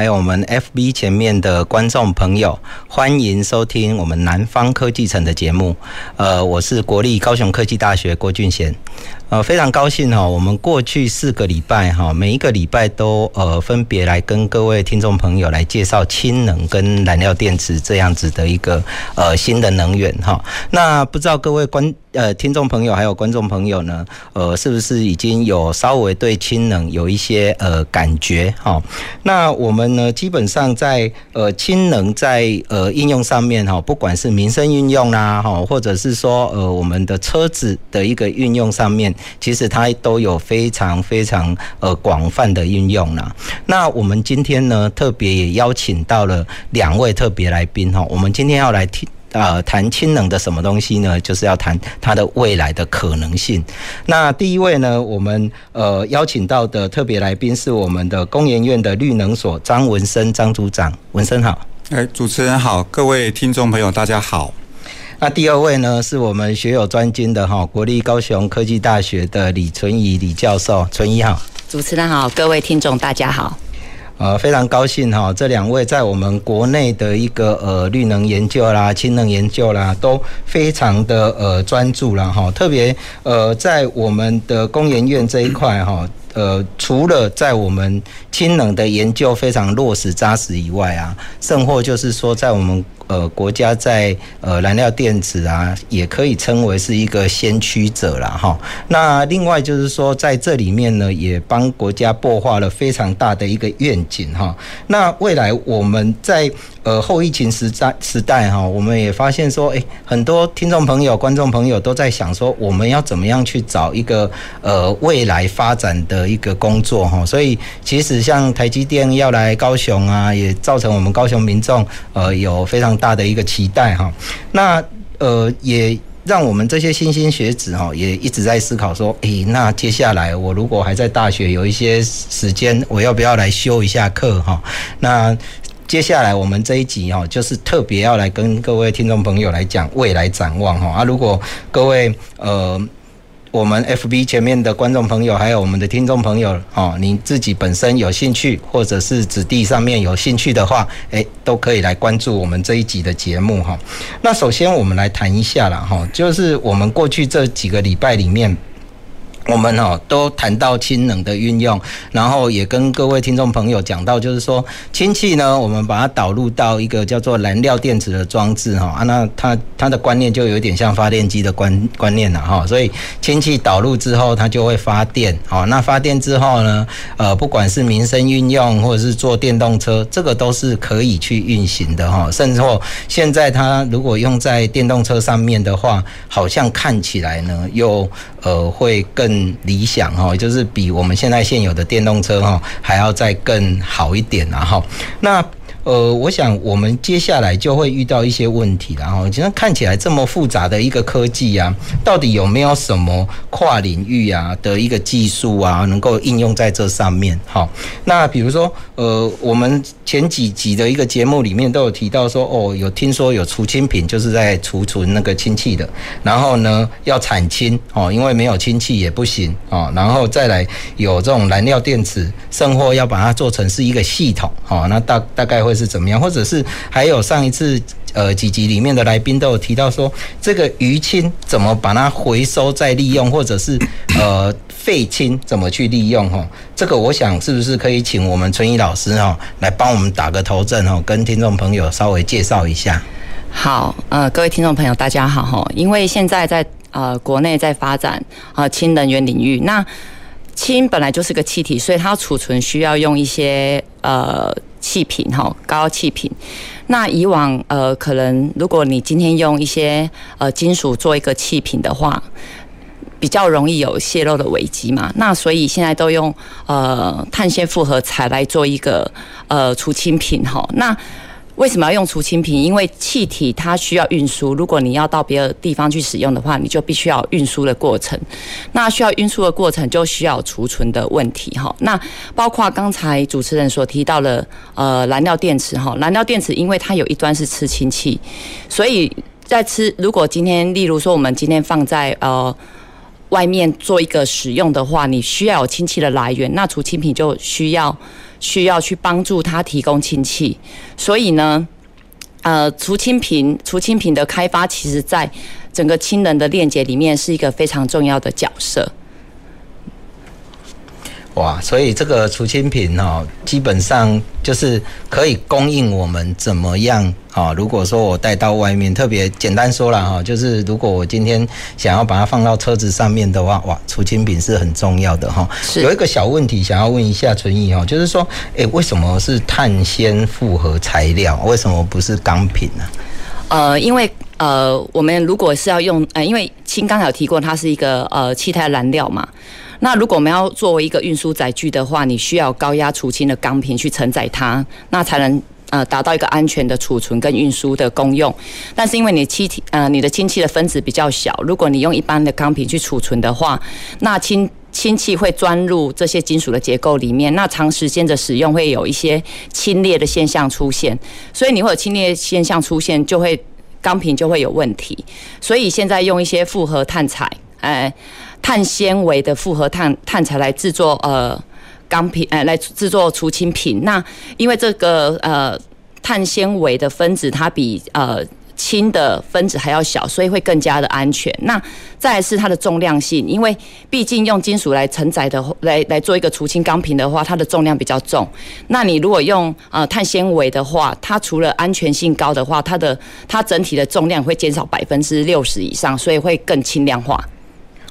还有我们 FB 前面的观众朋友，欢迎收听我们南方科技城的节目。呃，我是国立高雄科技大学郭俊贤。呃，非常高兴哈，我们过去四个礼拜哈，每一个礼拜都呃分别来跟各位听众朋友来介绍氢能跟燃料电池这样子的一个呃新的能源哈。那不知道各位观呃听众朋友还有观众朋友呢，呃是不是已经有稍微对氢能有一些呃感觉哈？那我们呢基本上在呃氢能在呃应用上面哈，不管是民生运用啦哈，或者是说呃我们的车子的一个运用上面。其实它都有非常非常呃广泛的应用啦。那我们今天呢，特别也邀请到了两位特别来宾哈。我们今天要来听呃谈氢能的什么东西呢？就是要谈它的未来的可能性。那第一位呢，我们呃邀请到的特别来宾是我们的工研院的绿能所张文生张组长，文生好。哎，主持人好，各位听众朋友大家好。那第二位呢，是我们学有专精的哈，国立高雄科技大学的李纯仪李教授，纯仪好。主持人好，各位听众大家好。呃，非常高兴哈，这两位在我们国内的一个呃绿能研究啦、氢能研究啦，都非常的呃专注啦哈，特别呃在我们的工研院这一块哈，呃除了在我们氢能的研究非常落实扎实以外啊，甚或就是说在我们。呃，国家在呃燃料电池啊，也可以称为是一个先驱者了哈。那另外就是说，在这里面呢，也帮国家擘画了非常大的一个愿景哈。那未来我们在呃后疫情时代时代哈，我们也发现说，诶，很多听众朋友、观众朋友都在想说，我们要怎么样去找一个呃未来发展的一个工作哈。所以其实像台积电要来高雄啊，也造成我们高雄民众呃有非常大的一个期待哈，那呃也让我们这些新兴学子哈也一直在思考说，诶，那接下来我如果还在大学有一些时间，我要不要来修一下课哈？那接下来我们这一集哈，就是特别要来跟各位听众朋友来讲未来展望哈啊，如果各位呃。我们 FB 前面的观众朋友，还有我们的听众朋友，哦，你自己本身有兴趣，或者是子弟上面有兴趣的话，诶，都可以来关注我们这一集的节目哈。那首先我们来谈一下啦，哈，就是我们过去这几个礼拜里面。我们哦都谈到氢能的运用，然后也跟各位听众朋友讲到，就是说氢气呢，我们把它导入到一个叫做燃料电池的装置哈啊，那它它的观念就有点像发电机的观观念了哈，所以氢气导入之后，它就会发电，好，那发电之后呢，呃，不管是民生运用或者是做电动车，这个都是可以去运行的哈，甚至说现在它如果用在电动车上面的话，好像看起来呢又呃会更。理想哈，就是比我们现在现有的电动车哈还要再更好一点然后。那呃，我想我们接下来就会遇到一些问题，然后其实看起来这么复杂的一个科技啊，到底有没有什么跨领域啊的一个技术啊，能够应用在这上面？好，那比如说呃，我们前几集的一个节目里面都有提到说，哦，有听说有储氢瓶，就是在储存那个氢气的，然后呢要产氢哦，因为没有氢气也不行哦，然后再来有这种燃料电池，甚或要把它做成是一个系统哦，那大大概会。是怎么样？或者是还有上一次呃几集里面的来宾都有提到说，这个余氢怎么把它回收再利用，或者是呃废氢怎么去利用？哈，这个我想是不是可以请我们春怡老师哈来帮我们打个头阵哈，跟听众朋友稍微介绍一下。好，呃，各位听众朋友大家好哈，因为现在在呃国内在发展啊氢能源领域，那氢本来就是个气体，所以它储存需要用一些呃。气瓶哈，高气瓶。那以往呃，可能如果你今天用一些呃金属做一个气瓶的话，比较容易有泄漏的危机嘛。那所以现在都用呃碳纤复合材来做一个呃除氢品哈。那为什么要用除氢瓶？因为气体它需要运输，如果你要到别的地方去使用的话，你就必须要运输的过程。那需要运输的过程就需要储存的问题哈。那包括刚才主持人所提到的呃燃料电池哈，燃料电池因为它有一端是吃氢气，所以在吃如果今天例如说我们今天放在呃外面做一个使用的话，你需要有氢气的来源，那除氢瓶就需要。需要去帮助它提供氢气，所以呢，呃，除氢瓶、除氢瓶的开发，其实在整个氢能的链接里面是一个非常重要的角色。哇，所以这个除氢品哦，基本上就是可以供应我们怎么样啊？如果说我带到外面，特别简单说了哈，就是如果我今天想要把它放到车子上面的话，哇，除氢品是很重要的哈。是。有一个小问题想要问一下纯义哦，就是说，哎，为什么是碳纤复合材料？为什么不是钢品呢？呃，因为呃，我们如果是要用呃，因为氢刚才有提过，它是一个呃气态燃料嘛。那如果我们要作为一个运输载具的话，你需要高压除氢的钢瓶去承载它，那才能呃达到一个安全的储存跟运输的功用。但是因为你气体呃你的氢气的分子比较小，如果你用一般的钢瓶去储存的话，那氢氢气会钻入这些金属的结构里面，那长时间的使用会有一些氢裂的现象出现，所以你会有氢裂现象出现，就会钢瓶就会有问题。所以现在用一些复合碳材，哎。碳纤维的复合碳碳材来制作呃钢品，呃来制作除氢品。那因为这个呃碳纤维的分子它比呃氢的分子还要小，所以会更加的安全。那再是它的重量性，因为毕竟用金属来承载的来来做一个除氢钢瓶的话，它的重量比较重。那你如果用呃碳纤维的话，它除了安全性高的话，它的它整体的重量会减少百分之六十以上，所以会更轻量化。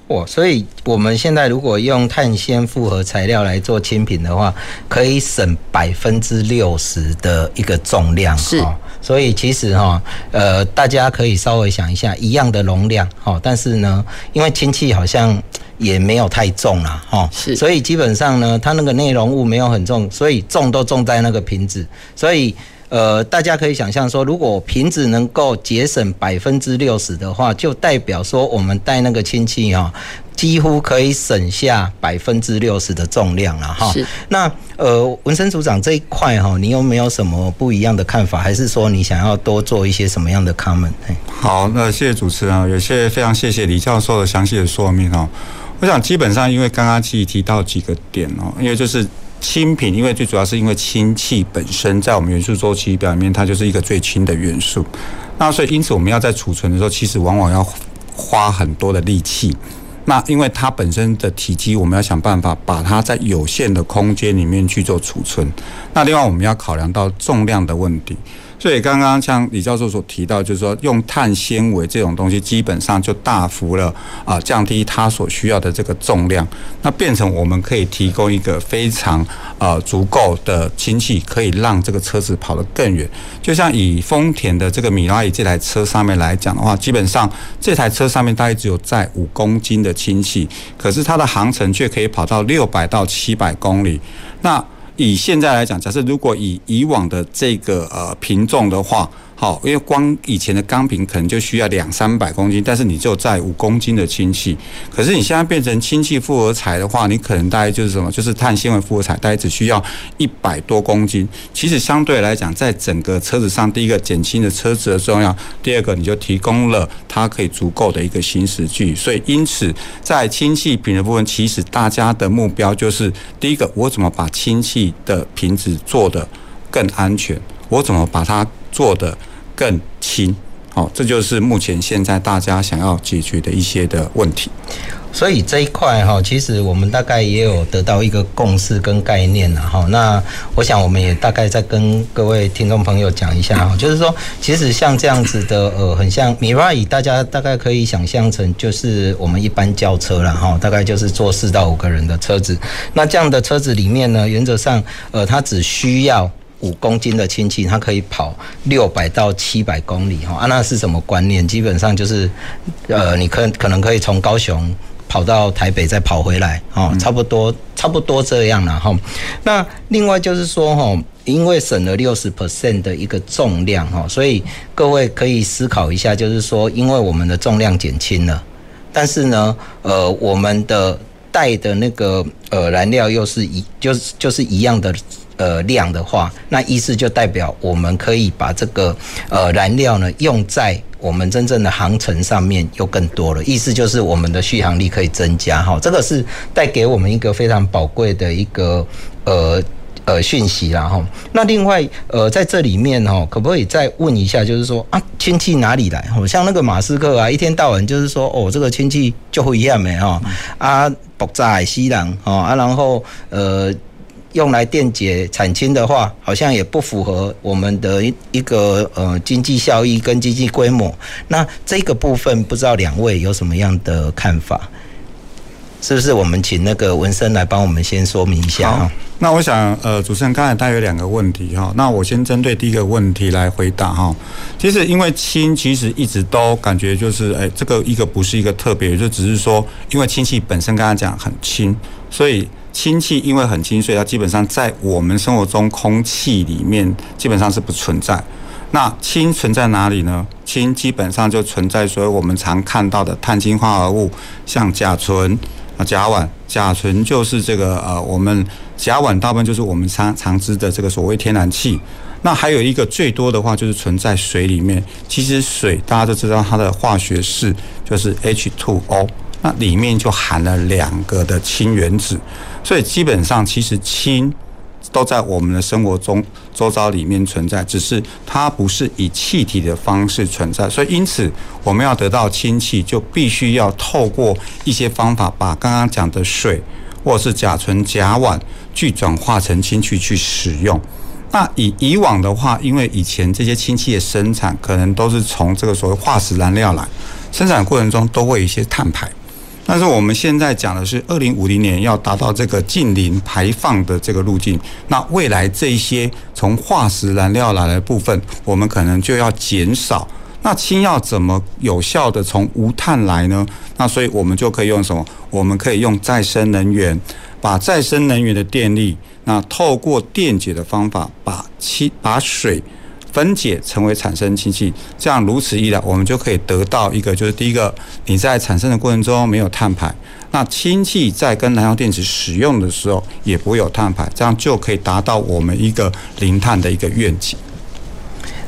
哦，所以我们现在如果用碳纤复合材料来做氢品的话，可以省百分之六十的一个重量。是，所以其实哈，呃，大家可以稍微想一下，一样的容量，哈，但是呢，因为氢气好像也没有太重啦，哈，是，所以基本上呢，它那个内容物没有很重，所以重都重在那个瓶子，所以。呃，大家可以想象说，如果瓶子能够节省百分之六十的话，就代表说我们带那个氢气啊，几乎可以省下百分之六十的重量了哈。是。那呃，文生组长这一块哈，你有没有什么不一样的看法？还是说你想要多做一些什么样的 comment？好，那谢谢主持人，也谢谢非常谢谢李教授的详细的说明哦。我想基本上，因为刚刚其实提到几个点哦，因为就是。氢品，因为最主要是因为氢气本身在我们元素周期表里面，它就是一个最轻的元素。那所以因此我们要在储存的时候，其实往往要花很多的力气。那因为它本身的体积，我们要想办法把它在有限的空间里面去做储存。那另外我们要考量到重量的问题。所以刚刚像李教授所提到，就是说用碳纤维这种东西，基本上就大幅了啊降低它所需要的这个重量，那变成我们可以提供一个非常呃足够的氢气，可以让这个车子跑得更远。就像以丰田的这个米拉伊这台车上面来讲的话，基本上这台车上面大概只有载五公斤的氢气，可是它的航程却可以跑到六百到七百公里。那以现在来讲，假设如果以以往的这个呃品种的话。好，因为光以前的钢瓶可能就需要两三百公斤，但是你就在五公斤的氢气。可是你现在变成氢气复合材的话，你可能大概就是什么，就是碳纤维复合材，大概只需要一百多公斤。其实相对来讲，在整个车子上，第一个减轻了车子的重量，第二个你就提供了它可以足够的一个行驶距。所以因此，在氢气瓶的部分，其实大家的目标就是第一个，我怎么把氢气的瓶子做得更安全？我怎么把它做得更轻，好，这就是目前现在大家想要解决的一些的问题。所以这一块哈，其实我们大概也有得到一个共识跟概念了哈。那我想我们也大概再跟各位听众朋友讲一下哈，就是说，其实像这样子的呃，很像 Mirai，大家大概可以想象成就是我们一般轿车了哈，大概就是坐四到五个人的车子。那这样的车子里面呢，原则上呃，它只需要。五公斤的氢气，它可以跑六百到七百公里哈啊，那是什么观念？基本上就是，呃，你可可能可以从高雄跑到台北再跑回来，哦，差不多差不多这样了哈。那另外就是说哈，因为省了六十 percent 的一个重量哈，所以各位可以思考一下，就是说，因为我们的重量减轻了，但是呢，呃，我们的带的那个呃燃料又是一就是就是一样的。呃，量的话，那意思就代表我们可以把这个呃燃料呢用在我们真正的航程上面又更多了，意思就是我们的续航力可以增加哈，这个是带给我们一个非常宝贵的一个呃呃讯息啦哈。那另外呃在这里面哈，可不可以再问一下，就是说啊氢气哪里来？好像那个马斯克啊，一天到晚就是说哦这个氢气就会一样没哈啊爆炸西朗哦啊然后呃。用来电解产氢的话，好像也不符合我们的一一个呃经济效益跟经济规模。那这个部分不知道两位有什么样的看法？是不是我们请那个文生来帮我们先说明一下？好，那我想呃，主持人刚才他有两个问题哈，那我先针对第一个问题来回答哈。其实因为氢其实一直都感觉就是哎，这个一个不是一个特别，就只是说因为氢气本身刚才讲很轻，所以。氢气因为很轻，所以它基本上在我们生活中空气里面基本上是不存在。那氢存在哪里呢？氢基本上就存在所有我们常看到的碳氢化合物，像甲醇啊、甲烷。甲醇就是这个呃，我们甲烷大部分就是我们常常知的这个所谓天然气。那还有一个最多的话就是存在水里面。其实水大家都知道它的化学式就是 H2O。那里面就含了两个的氢原子，所以基本上其实氢都在我们的生活中周遭里面存在，只是它不是以气体的方式存在。所以因此我们要得到氢气，就必须要透过一些方法，把刚刚讲的水或者是甲醇、甲烷去转化成氢气去使用。那以以往的话，因为以前这些氢气的生产可能都是从这个所谓化石燃料来，生产过程中都会有一些碳排。但是我们现在讲的是二零五零年要达到这个近零排放的这个路径，那未来这些从化石燃料来的部分，我们可能就要减少。那氢要怎么有效的从无碳来呢？那所以我们就可以用什么？我们可以用再生能源，把再生能源的电力，那透过电解的方法，把氢把水。分解成为产生氢气，这样如此一来，我们就可以得到一个，就是第一个，你在产生的过程中没有碳排，那氢气在跟燃料电池使用的时候也不会有碳排，这样就可以达到我们一个零碳的一个愿景。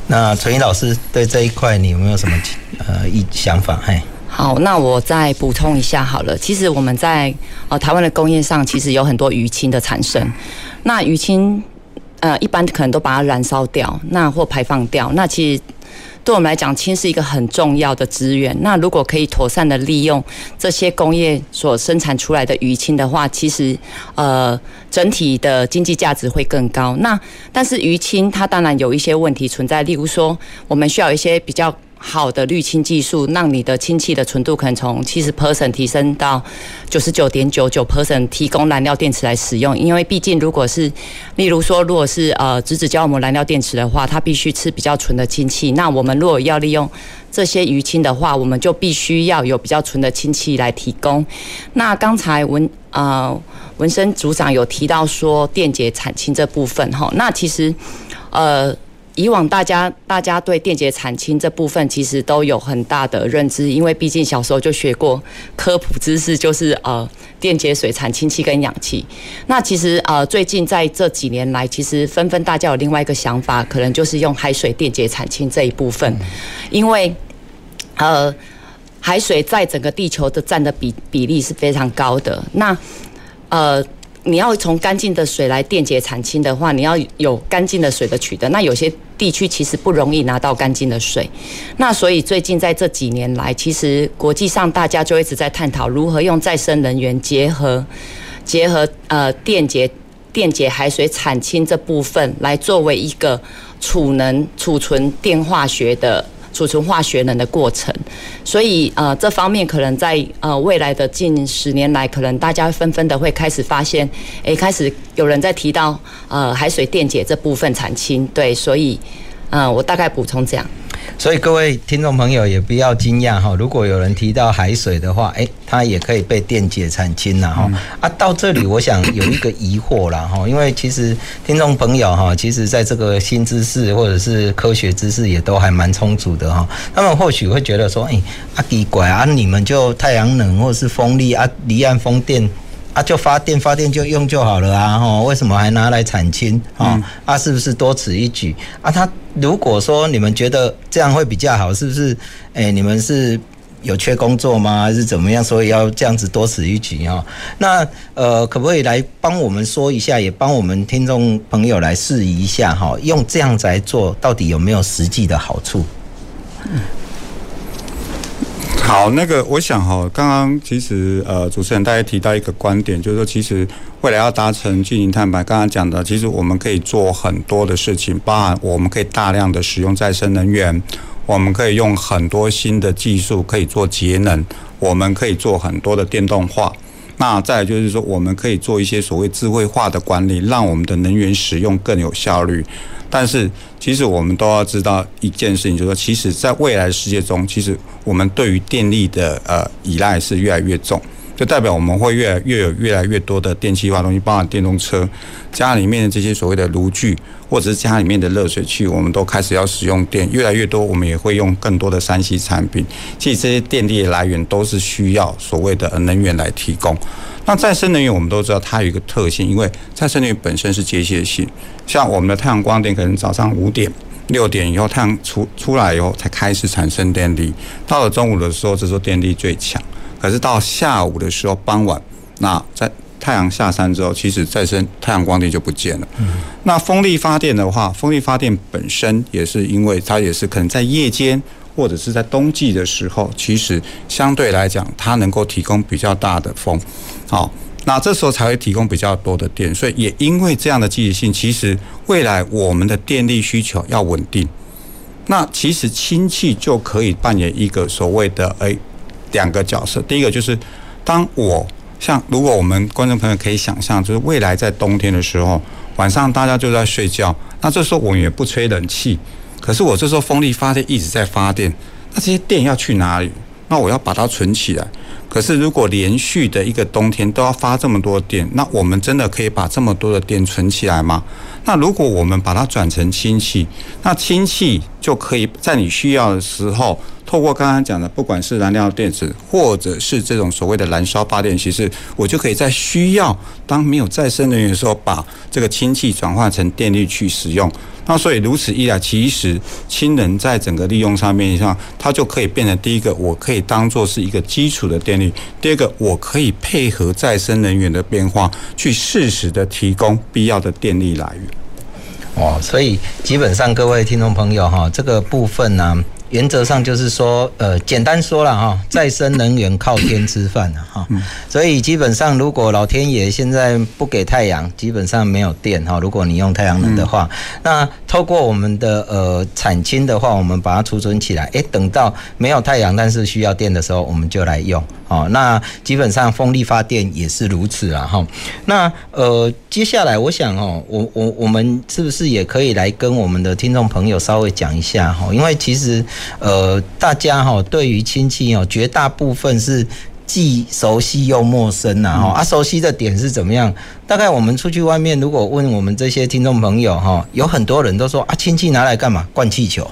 那陈怡老师对这一块你有没有什么呃一想法？嘿，好，那我再补充一下好了。其实我们在呃台湾的工业上，其实有很多余氢的产生，那余氢。呃，一般可能都把它燃烧掉，那或排放掉。那其实对我们来讲，氢是一个很重要的资源。那如果可以妥善的利用这些工业所生产出来的余氢的话，其实呃整体的经济价值会更高。那但是余氢它当然有一些问题存在，例如说我们需要一些比较。好的滤氢技术，让你的氢气的纯度可能从七十 percent 提升到九十九点九九 percent，提供燃料电池来使用。因为毕竟，如果是例如说，如果是呃质子胶膜燃料电池的话，它必须吃比较纯的氢气。那我们如果要利用这些余氢的话，我们就必须要有比较纯的氢气来提供。那刚才文呃文生组长有提到说电解产氢这部分哈，那其实呃。以往大家大家对电解产氢这部分其实都有很大的认知，因为毕竟小时候就学过科普知识，就是呃电解水产氢气跟氧气。那其实呃最近在这几年来，其实纷纷大家有另外一个想法，可能就是用海水电解产氢这一部分，因为呃海水在整个地球的占的比比例是非常高的。那呃。你要从干净的水来电解产氢的话，你要有干净的水的取得。那有些地区其实不容易拿到干净的水。那所以最近在这几年来，其实国际上大家就一直在探讨如何用再生能源结合结合呃电解电解海水产氢这部分，来作为一个储能储存电化学的。储存化学能的过程，所以呃，这方面可能在呃未来的近十年来，可能大家纷纷的会开始发现，诶，开始有人在提到呃海水电解这部分产氢，对，所以呃，我大概补充这样。所以各位听众朋友也不要惊讶哈，如果有人提到海水的话，哎、欸，它也可以被电解产氢了哈。啊，到这里我想有一个疑惑了哈，因为其实听众朋友哈，其实在这个新知识或者是科学知识也都还蛮充足的哈。他们或许会觉得说，哎、欸，啊奇怪啊，你们就太阳能或是风力啊，离岸风电。啊，就发电发电就用就好了啊，吼，为什么还拿来产氢？啊，啊，是不是多此一举？啊，他如果说你们觉得这样会比较好，是不是？哎，你们是有缺工作吗？还是怎么样？所以要这样子多此一举啊？那呃，可不可以来帮我们说一下，也帮我们听众朋友来试一下哈？用这样子来做到底有没有实际的好处？好，那个我想哈，刚刚其实呃，主持人大家提到一个观点，就是说其实未来要达成净零碳排，刚刚讲的，其实我们可以做很多的事情，包含我们可以大量的使用再生能源，我们可以用很多新的技术可以做节能，我们可以做很多的电动化，那再就是说，我们可以做一些所谓智慧化的管理，让我们的能源使用更有效率。但是，其实我们都要知道一件事情，就是说，其实在未来世界中，其实我们对于电力的呃依赖是越来越重，就代表我们会越来越有越来越多的电气化东西，包含电动车、家里面的这些所谓的炉具，或者是家里面的热水器，我们都开始要使用电，越来越多，我们也会用更多的三 C 产品。其实这些电力的来源都是需要所谓的能源来提供。那再生能源我们都知道它有一个特性，因为再生能源本身是机械性，像我们的太阳光电可能早上五点、六点以后太阳出出来以后才开始产生电力，到了中午的时候这时候电力最强，可是到下午的时候傍晚，那在太阳下山之后，其实再生太阳光电就不见了。那风力发电的话，风力发电本身也是因为它也是可能在夜间。或者是在冬季的时候，其实相对来讲，它能够提供比较大的风，好，那这时候才会提供比较多的电。所以也因为这样的积极性，其实未来我们的电力需求要稳定，那其实氢气就可以扮演一个所谓的诶两个角色。第一个就是，当我像如果我们观众朋友可以想象，就是未来在冬天的时候，晚上大家就在睡觉，那这时候我们也不吹冷气。可是我这时候风力发电一直在发电，那这些电要去哪里？那我要把它存起来。可是如果连续的一个冬天都要发这么多电，那我们真的可以把这么多的电存起来吗？那如果我们把它转成氢气，那氢气就可以在你需要的时候。透过刚刚讲的，不管是燃料电池，或者是这种所谓的燃烧发电，其实我就可以在需要当没有再生能源的时候，把这个氢气转化成电力去使用。那所以如此一来，其实氢能在整个利用上面上，它就可以变成第一个，我可以当做是一个基础的电力；第二个，我可以配合再生能源的变化，去适时的提供必要的电力来源。哦，所以基本上各位听众朋友哈，这个部分呢、原则上就是说，呃，简单说了哈，再生能源靠天吃饭哈，所以基本上如果老天爷现在不给太阳，基本上没有电哈。如果你用太阳能的话，那透过我们的呃产氢的话，我们把它储存起来，诶，等到没有太阳但是需要电的时候，我们就来用。哦，那基本上风力发电也是如此啊，哈。那呃，接下来我想哦，我我我们是不是也可以来跟我们的听众朋友稍微讲一下哈？因为其实呃，大家哈对于亲戚哦，绝大部分是既熟悉又陌生呐，哈。啊，熟悉的点是怎么样？大概我们出去外面，如果问我们这些听众朋友哈，有很多人都说啊，亲戚拿来干嘛？灌气球，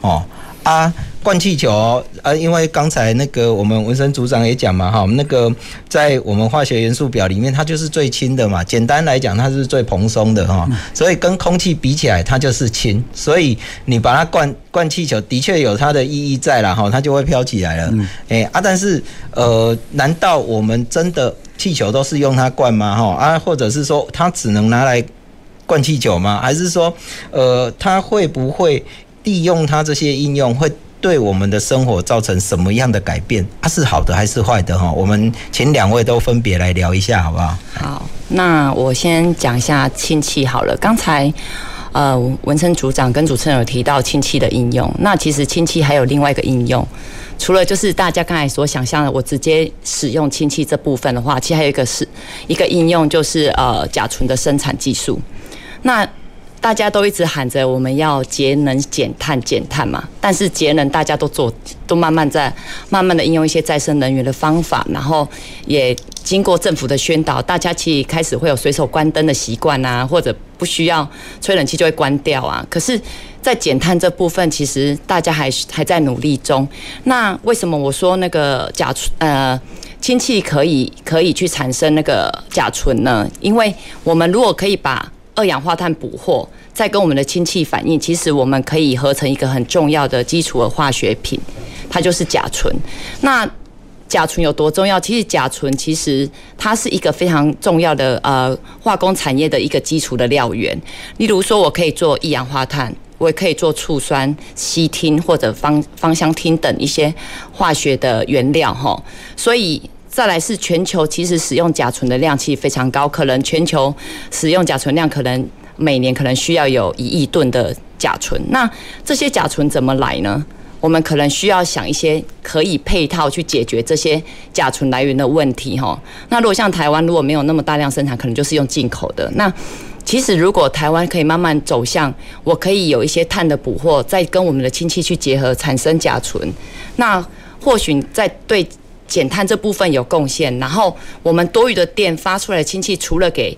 哦。啊，灌气球啊，因为刚才那个我们文生组长也讲嘛，哈，那个在我们化学元素表里面，它就是最轻的嘛。简单来讲，它是最蓬松的哈，所以跟空气比起来，它就是轻。所以你把它灌灌气球，的确有它的意义在了哈，它就会飘起来了。诶、欸、啊，但是呃，难道我们真的气球都是用它灌吗？哈啊，或者是说它只能拿来灌气球吗？还是说呃，它会不会？利用它这些应用会对我们的生活造成什么样的改变？它是好的还是坏的？哈，我们请两位都分别来聊一下，好不好？好，那我先讲一下氢气好了。刚才呃，文成组长跟主持人有提到氢气的应用，那其实氢气还有另外一个应用，除了就是大家刚才所想象的，我直接使用氢气这部分的话，其实还有一个是一个应用，就是呃甲醇的生产技术。那大家都一直喊着我们要节能减碳减碳嘛，但是节能大家都做，都慢慢在慢慢的应用一些再生能源的方法，然后也经过政府的宣导，大家其实开始会有随手关灯的习惯啊，或者不需要吹冷气就会关掉啊。可是，在减碳这部分，其实大家还还在努力中。那为什么我说那个甲醇呃氢气可以可以去产生那个甲醇呢？因为我们如果可以把二氧化碳捕获，再跟我们的氢气反应，其实我们可以合成一个很重要的基础的化学品，它就是甲醇。那甲醇有多重要？其实甲醇其实它是一个非常重要的呃化工产业的一个基础的料源。例如说，我可以做一氧化碳，我也可以做醋酸、烯烃或者芳芳香烃等一些化学的原料哈。所以。再来是全球其实使用甲醇的量其实非常高，可能全球使用甲醇量可能每年可能需要有一亿吨的甲醇。那这些甲醇怎么来呢？我们可能需要想一些可以配套去解决这些甲醇来源的问题哈。那如果像台湾如果没有那么大量生产，可能就是用进口的。那其实如果台湾可以慢慢走向，我可以有一些碳的捕获，再跟我们的氢气去结合产生甲醇，那或许在对。减碳这部分有贡献，然后我们多余的电发出来的氢气，除了给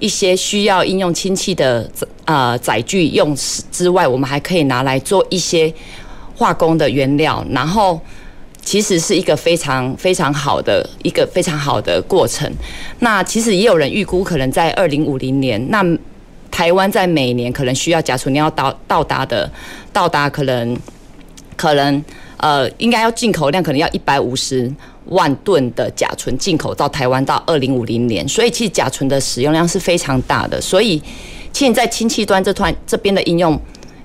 一些需要应用氢气的呃载具用之外，我们还可以拿来做一些化工的原料，然后其实是一个非常非常好的一个非常好的过程。那其实也有人预估，可能在二零五零年，那台湾在每年可能需要甲醇要到到达的到达可能可能呃应该要进口量可能要一百五十。万吨的甲醇进口到台湾到二零五零年，所以其实甲醇的使用量是非常大的。所以，现在氢气端这团这边的应用，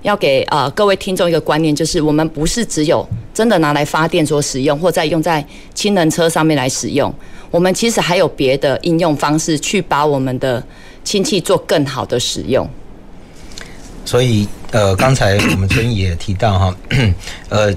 要给呃各位听众一个观念，就是我们不是只有真的拿来发电所使用，或在用在氢能车上面来使用，我们其实还有别的应用方式，去把我们的氢气做更好的使用。所以，呃，刚才我们春也提到哈，呃。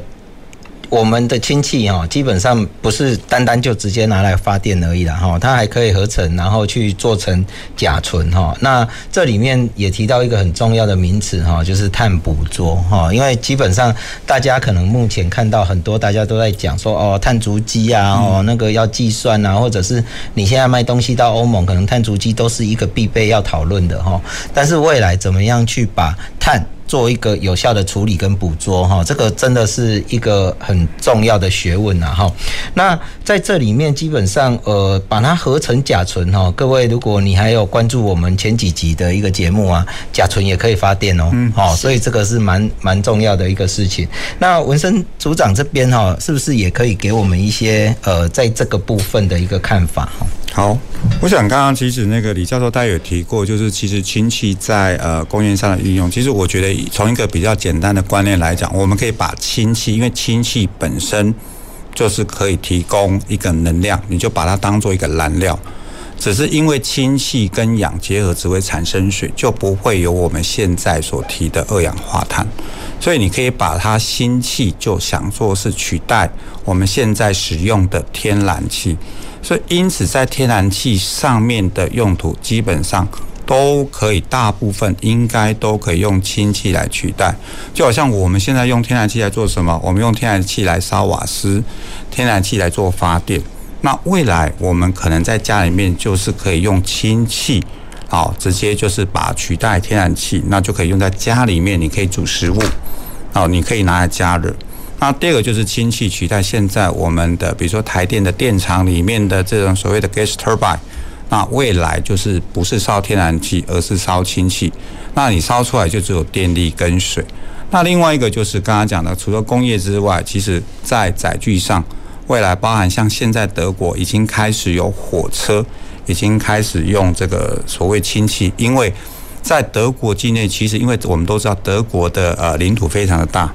我们的氢气哈，基本上不是单单就直接拿来发电而已了哈，它还可以合成，然后去做成甲醇哈。那这里面也提到一个很重要的名词哈，就是碳捕捉哈。因为基本上大家可能目前看到很多大家都在讲说哦，碳足迹啊，哦那个要计算啊，或者是你现在卖东西到欧盟，可能碳足迹都是一个必备要讨论的哈。但是未来怎么样去把碳做一个有效的处理跟捕捉，哈，这个真的是一个很重要的学问呐，哈。那在这里面，基本上，呃，把它合成甲醇，哈，各位，如果你还有关注我们前几集的一个节目啊，甲醇也可以发电哦，嗯，好，所以这个是蛮蛮重要的一个事情。那文生组长这边哈，是不是也可以给我们一些呃，在这个部分的一个看法？哈。好，我想刚刚其实那个李教授他有提过，就是其实氢气在呃工业上的运用，其实我觉得从一个比较简单的观念来讲，我们可以把氢气，因为氢气本身就是可以提供一个能量，你就把它当做一个燃料，只是因为氢气跟氧结合只会产生水，就不会有我们现在所提的二氧化碳，所以你可以把它氢气就想做是取代我们现在使用的天然气。所以，因此，在天然气上面的用途，基本上都可以，大部分应该都可以用氢气来取代。就好像我们现在用天然气来做什么？我们用天然气来烧瓦斯，天然气来做发电。那未来我们可能在家里面就是可以用氢气，好，直接就是把取代天然气，那就可以用在家里面。你可以煮食物，好，你可以拿来加热。那第二个就是氢气取代现在我们的，比如说台电的电厂里面的这种所谓的 gas turbine，那未来就是不是烧天然气，而是烧氢气。那你烧出来就只有电力跟水。那另外一个就是刚刚讲的，除了工业之外，其实在载具上，未来包含像现在德国已经开始有火车，已经开始用这个所谓氢气，因为在德国境内，其实因为我们都知道德国的呃领土非常的大。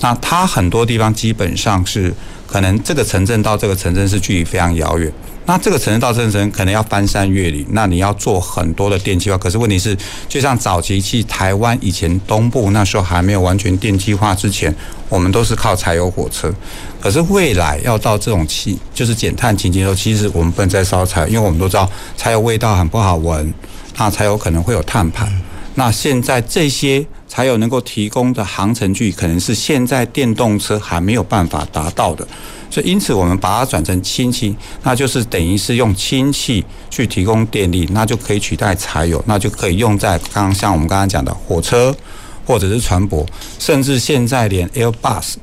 那它很多地方基本上是可能这个城镇到这个城镇是距离非常遥远，那这个城市到这个城可能要翻山越岭，那你要做很多的电气化。可是问题是，就像早期去台湾以前东部那时候还没有完全电气化之前，我们都是靠柴油火车。可是未来要到这种气就是减碳情境的时候，其实我们不能再烧柴，因为我们都知道柴油味道很不好闻，那柴油可能会有碳排。那现在这些才有能够提供的航程距，可能是现在电动车还没有办法达到的。所以，因此我们把它转成氢气，那就是等于是用氢气去提供电力，那就可以取代柴油，那就可以用在刚刚像我们刚刚讲的火车或者是船舶，甚至现在连 Airbus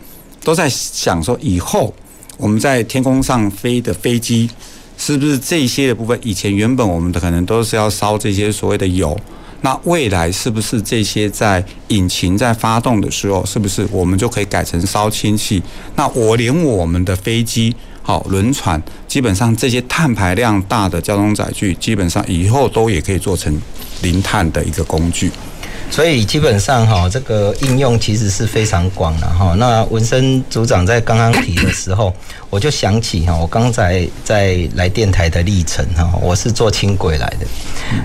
都在想说，以后我们在天空上飞的飞机，是不是这些的部分，以前原本我们的可能都是要烧这些所谓的油。那未来是不是这些在引擎在发动的时候，是不是我们就可以改成烧氢气？那我连我们的飞机、好轮船，基本上这些碳排量大的交通载具，基本上以后都也可以做成零碳的一个工具。所以基本上哈，这个应用其实是非常广的哈。那文生组长在刚刚提的时候，我就想起哈，我刚才在来电台的历程哈，我是坐轻轨来的。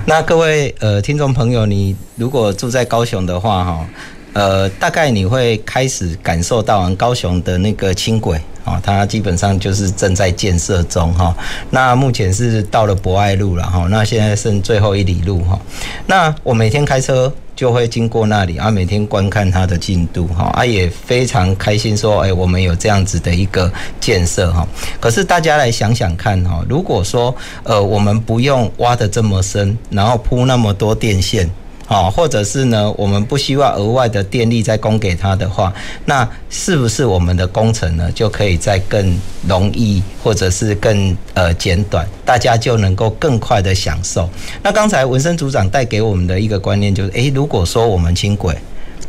那各位呃听众朋友，你如果住在高雄的话哈，呃，大概你会开始感受到高雄的那个轻轨啊，它基本上就是正在建设中哈。那目前是到了博爱路了哈，那现在剩最后一里路哈。那我每天开车。就会经过那里啊，每天观看它的进度哈，啊也非常开心说，哎，我们有这样子的一个建设哈。可是大家来想想看哈，如果说呃我们不用挖的这么深，然后铺那么多电线。啊，或者是呢，我们不希望额外的电力再供给它的话，那是不是我们的工程呢就可以再更容易，或者是更呃简短，大家就能够更快的享受？那刚才文生组长带给我们的一个观念就是，诶，如果说我们轻轨。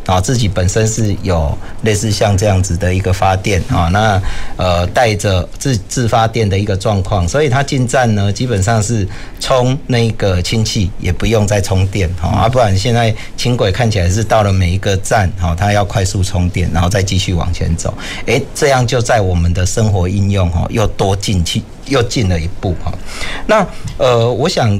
啊，自己本身是有类似像这样子的一个发电啊，那呃带着自自发电的一个状况，所以它进站呢基本上是充那个氢气，也不用再充电啊，不然现在轻轨看起来是到了每一个站，哈，它要快速充电，然后再继续往前走，诶，这样就在我们的生活应用哈又多进去又进了一步哈，那呃我想。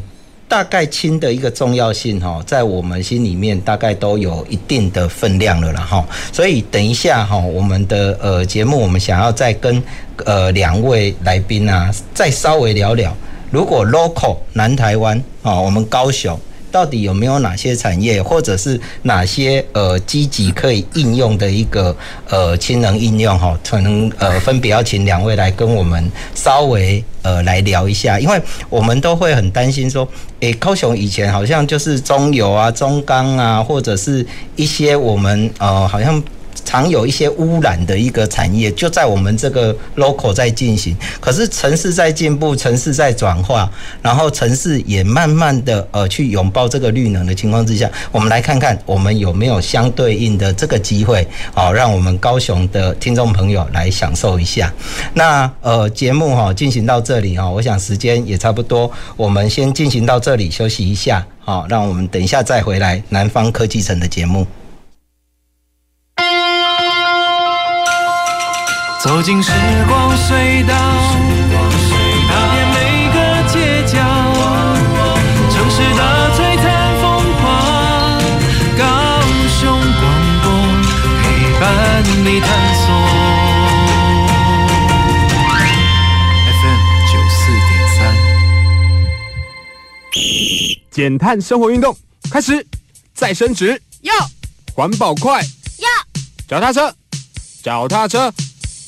大概氢的一个重要性哈，在我们心里面大概都有一定的分量了了哈，所以等一下哈，我们的呃节目，我们想要再跟呃两位来宾啊，再稍微聊聊，如果 local 南台湾啊，我们高雄。到底有没有哪些产业，或者是哪些呃积极可以应用的一个呃氢能应用哈？可能呃分别要请两位来跟我们稍微呃来聊一下，因为我们都会很担心说，诶，高雄以前好像就是中油啊、中钢啊，或者是一些我们呃好像。常有一些污染的一个产业，就在我们这个 local 在进行。可是城市在进步，城市在转化，然后城市也慢慢的呃去拥抱这个绿能的情况之下，我们来看看我们有没有相对应的这个机会，好，让我们高雄的听众朋友来享受一下。那呃节目哈进行到这里哈，我想时间也差不多，我们先进行到这里休息一下，好，让我们等一下再回来南方科技城的节目。走进时光隧道，踏遍每个街角，城市的璀璨风光，高雄广播陪伴你探索。FM 九四点三，减碳生活运动开始，再生纸要，环保快。要，脚踏车，脚踏车。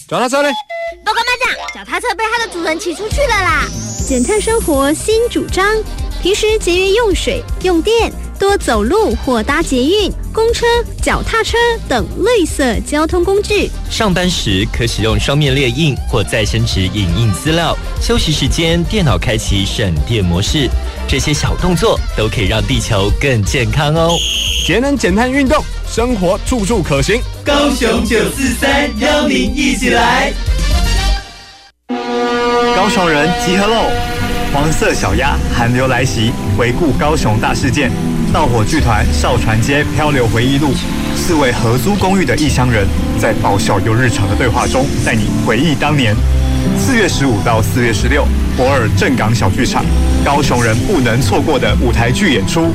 脚踏车嘞？报告班长，脚踏车被它的主人骑出去了啦！减碳生活新主张，平时节约用水用电，多走路或搭捷运、公车、脚踏车等绿色交通工具。上班时可使用双面列印或再生纸影印资料，休息时间电脑开启省电模式。这些小动作都可以让地球更健康哦！节能减碳运动，生活处处可行。高雄九四三邀您一起来。高雄人集合喽！黄色小鸭寒流来袭，回顾高雄大事件。盗火剧团少船街漂流回忆录，四位合租公寓的异乡人，在爆笑又日常的对话中，带你回忆当年。四月十五到四月十六，博尔正港小剧场，高雄人不能错过的舞台剧演出，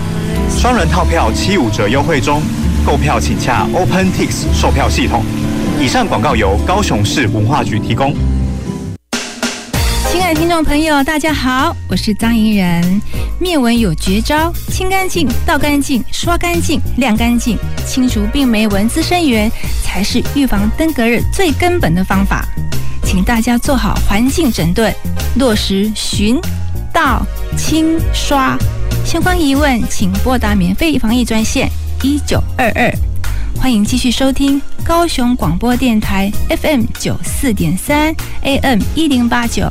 双人套票七五折优惠中，购票请洽 OpenTix 售票系统。以上广告由高雄市文化局提供。亲爱的听众朋友，大家好，我是张怡然。灭蚊有绝招，清干净、倒干净、刷干净、晾干净，清除病媒蚊滋生源，才是预防登革热最根本的方法。请大家做好环境整顿，落实巡、到、清、刷。相关疑问，请拨打免费防疫专线一九二二。欢迎继续收听高雄广播电台 FM 九四点三 AM 一零八九。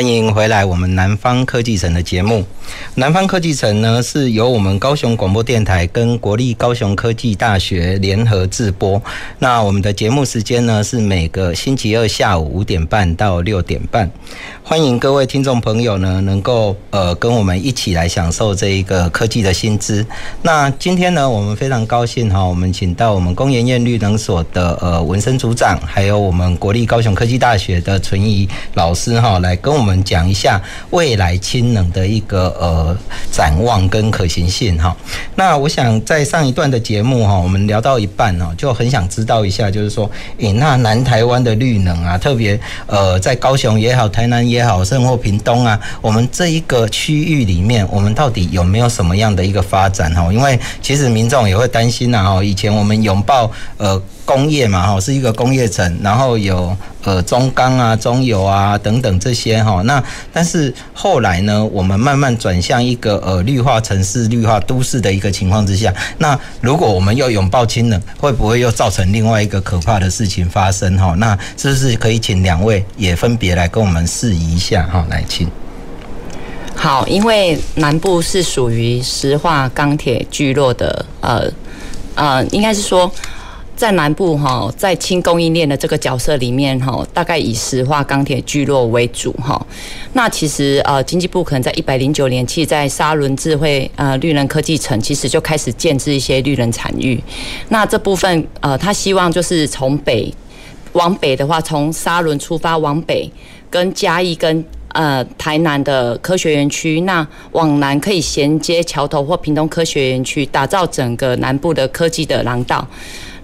欢迎回来，我们南方科技城的节目。南方科技城呢，是由我们高雄广播电台跟国立高雄科技大学联合制播。那我们的节目时间呢，是每个星期二下午五点半到六点半。欢迎各位听众朋友呢，能够呃跟我们一起来享受这一个科技的新知。那今天呢，我们非常高兴哈，我们请到我们工研院绿能所的呃文生组长，还有我们国立高雄科技大学的纯怡老师哈，来跟我们我们讲一下未来氢能的一个呃。展望跟可行性哈。那我想在上一段的节目哈，我们聊到一半哦，就很想知道一下，就是说，诶，那南台湾的绿能啊，特别呃，在高雄也好，台南也好，甚或屏东啊，我们这一个区域里面，我们到底有没有什么样的一个发展哈？因为其实民众也会担心呐哈，以前我们拥抱呃。工业嘛，哈，是一个工业城，然后有呃中钢啊、中油啊等等这些哈。那但是后来呢，我们慢慢转向一个呃绿化城市、绿化都市的一个情况之下，那如果我们要拥抱氢能，会不会又造成另外一个可怕的事情发生哈？那是不是可以请两位也分别来跟我们示一下哈？来，请。好，因为南部是属于石化钢铁聚落的，呃呃，应该是说。在南部哈，在轻供应链的这个角色里面哈，大概以石化钢铁聚落为主哈。那其实呃，经济部可能在一百零九年，其实在沙仑智慧呃绿能科技城，其实就开始建置一些绿能产域。那这部分呃，他希望就是从北往北的话，从沙仑出发往北，跟嘉义跟呃台南的科学园区，那往南可以衔接桥头或屏东科学园区，打造整个南部的科技的廊道。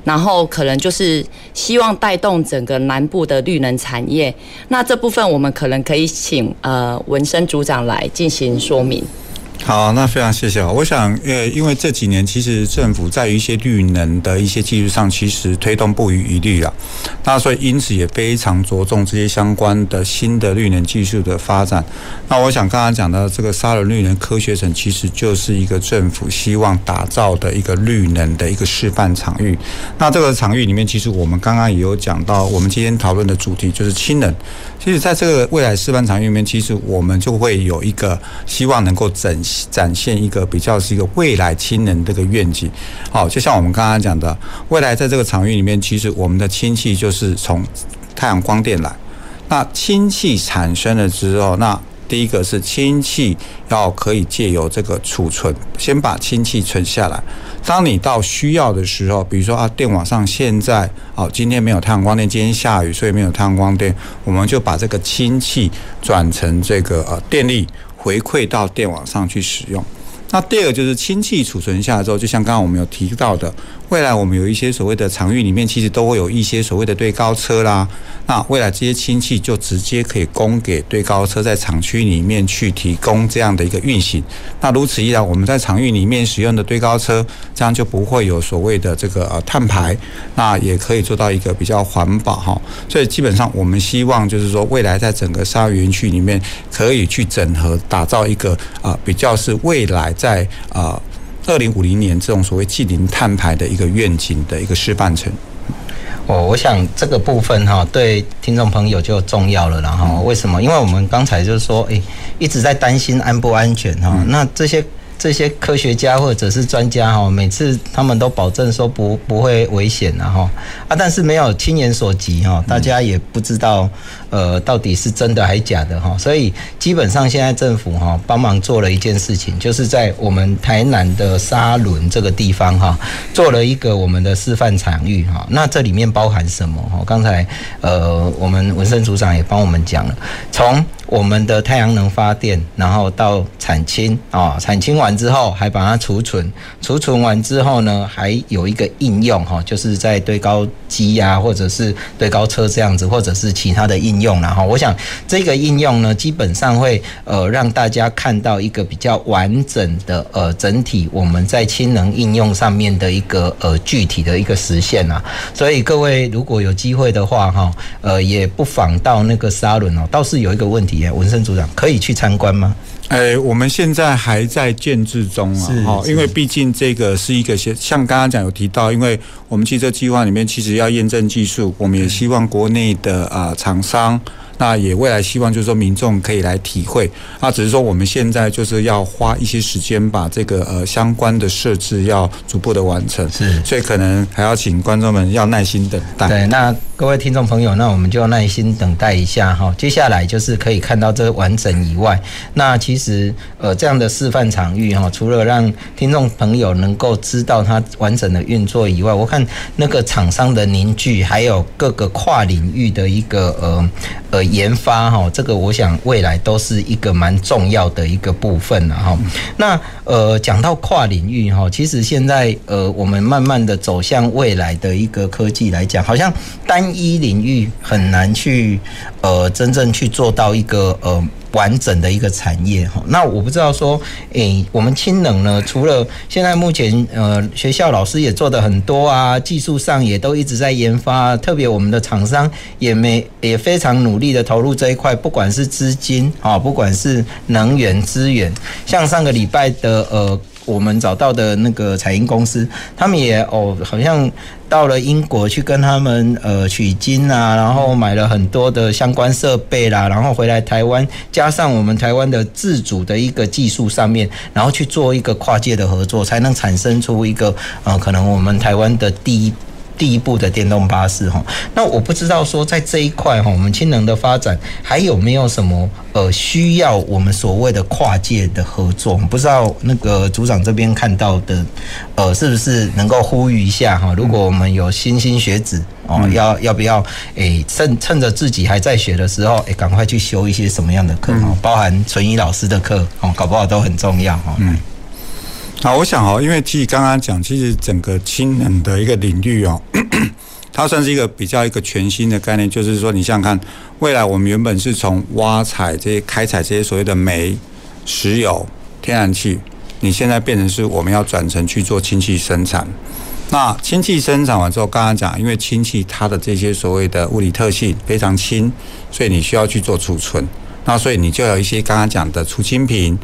然后可能就是希望带动整个南部的绿能产业，那这部分我们可能可以请呃文生组长来进行说明。好，那非常谢谢。我想，呃，因为这几年其实政府在于一些绿能的一些技术上，其实推动不遗余力了。那所以因此也非常着重这些相关的新的绿能技术的发展。那我想刚刚讲的这个沙仑绿能科学城，其实就是一个政府希望打造的一个绿能的一个示范场域。那这个场域里面，其实我们刚刚也有讲到，我们今天讨论的主题就是氢能。其实在这个未来示范场域里面，其实我们就会有一个希望能够整。展现一个比较是一个未来氢能这个愿景，好，就像我们刚刚讲的，未来在这个场域里面，其实我们的氢气就是从太阳光电来，那氢气产生了之后，那第一个是氢气要可以借由这个储存，先把氢气存下来，当你到需要的时候，比如说啊，电网上现在哦，今天没有太阳光电，今天下雨，所以没有太阳光电，我们就把这个氢气转成这个呃电力。回馈到电网上去使用。那第二个就是氢气储存下来之后，就像刚刚我们有提到的。未来我们有一些所谓的场域里面，其实都会有一些所谓的堆高车啦。那未来这些氢气就直接可以供给堆高车在厂区里面去提供这样的一个运行。那如此一来，我们在场域里面使用的堆高车，这样就不会有所谓的这个呃碳排，那也可以做到一个比较环保哈。所以基本上我们希望就是说，未来在整个沙园区里面可以去整合，打造一个啊比较是未来在啊。二零五零年这种所谓近零碳排的一个愿景的一个示范城。哦，我想这个部分哈，对听众朋友就重要了，然后为什么？因为我们刚才就是说，诶，一直在担心安不安全哈。那这些这些科学家或者是专家哈，每次他们都保证说不不会危险的哈啊，但是没有亲眼所及哈，大家也不知道呃到底是真的还是假的哈，所以基本上现在政府哈帮忙做了一件事情，就是在我们台南的沙仑这个地方哈做了一个我们的示范场域哈，那这里面包含什么哈？刚才呃我们文生组长也帮我们讲了，从我们的太阳能发电，然后到产氢啊，产氢完之后还把它储存，储存完之后呢，还有一个应用哈，就是在堆高机呀，或者是堆高车这样子，或者是其他的应用用了哈。我想这个应用呢，基本上会呃让大家看到一个比较完整的呃整体我们在氢能应用上面的一个呃具体的一个实现啊。所以各位如果有机会的话哈，呃也不妨到那个沙轮哦，倒是有一个问题耶。文生组长可以去参观吗？诶、欸，我们现在还在建制中啊，哈，因为毕竟这个是一个像像刚刚讲有提到，因为我们汽车计划里面其实要验证技术，我们也希望国内的啊厂商。那也未来希望就是说民众可以来体会，那只是说我们现在就是要花一些时间把这个呃相关的设置要逐步的完成，是，所以可能还要请观众们要耐心等待。对，那各位听众朋友，那我们就耐心等待一下哈。接下来就是可以看到这完整以外，那其实呃这样的示范场域哈，除了让听众朋友能够知道它完整的运作以外，我看那个厂商的凝聚，还有各个跨领域的一个呃呃。研发哈，这个我想未来都是一个蛮重要的一个部分了哈。那呃，讲到跨领域哈，其实现在呃，我们慢慢的走向未来的一个科技来讲，好像单一领域很难去呃真正去做到一个呃。完整的一个产业哈，那我不知道说，诶，我们氢能呢，除了现在目前呃学校老师也做的很多啊，技术上也都一直在研发，特别我们的厂商也没也非常努力的投入这一块，不管是资金啊，不管是能源资源，像上个礼拜的呃。我们找到的那个彩英公司，他们也哦，好像到了英国去跟他们呃取经啊，然后买了很多的相关设备啦，然后回来台湾，加上我们台湾的自主的一个技术上面，然后去做一个跨界的合作，才能产生出一个呃，可能我们台湾的第一。第一步的电动巴士哈，那我不知道说在这一块哈，我们氢能的发展还有没有什么呃需要我们所谓的跨界的合作？不知道那个组长这边看到的呃，是不是能够呼吁一下哈？如果我们有新兴学子哦，要要不要诶趁趁着自己还在学的时候，诶赶快去修一些什么样的课哦，包含纯一老师的课哦，搞不好都很重要哈。嗯。啊，我想哦，因为其实刚刚讲，其实整个氢能的一个领域哦，它算是一个比较一个全新的概念，就是说，你想想看，未来我们原本是从挖采这些、开采这些所谓的煤、石油、天然气，你现在变成是我们要转成去做氢气生产。那氢气生产完之后，刚刚讲，因为氢气它的这些所谓的物理特性非常轻，所以你需要去做储存。那所以你就有一些刚刚讲的储氢瓶。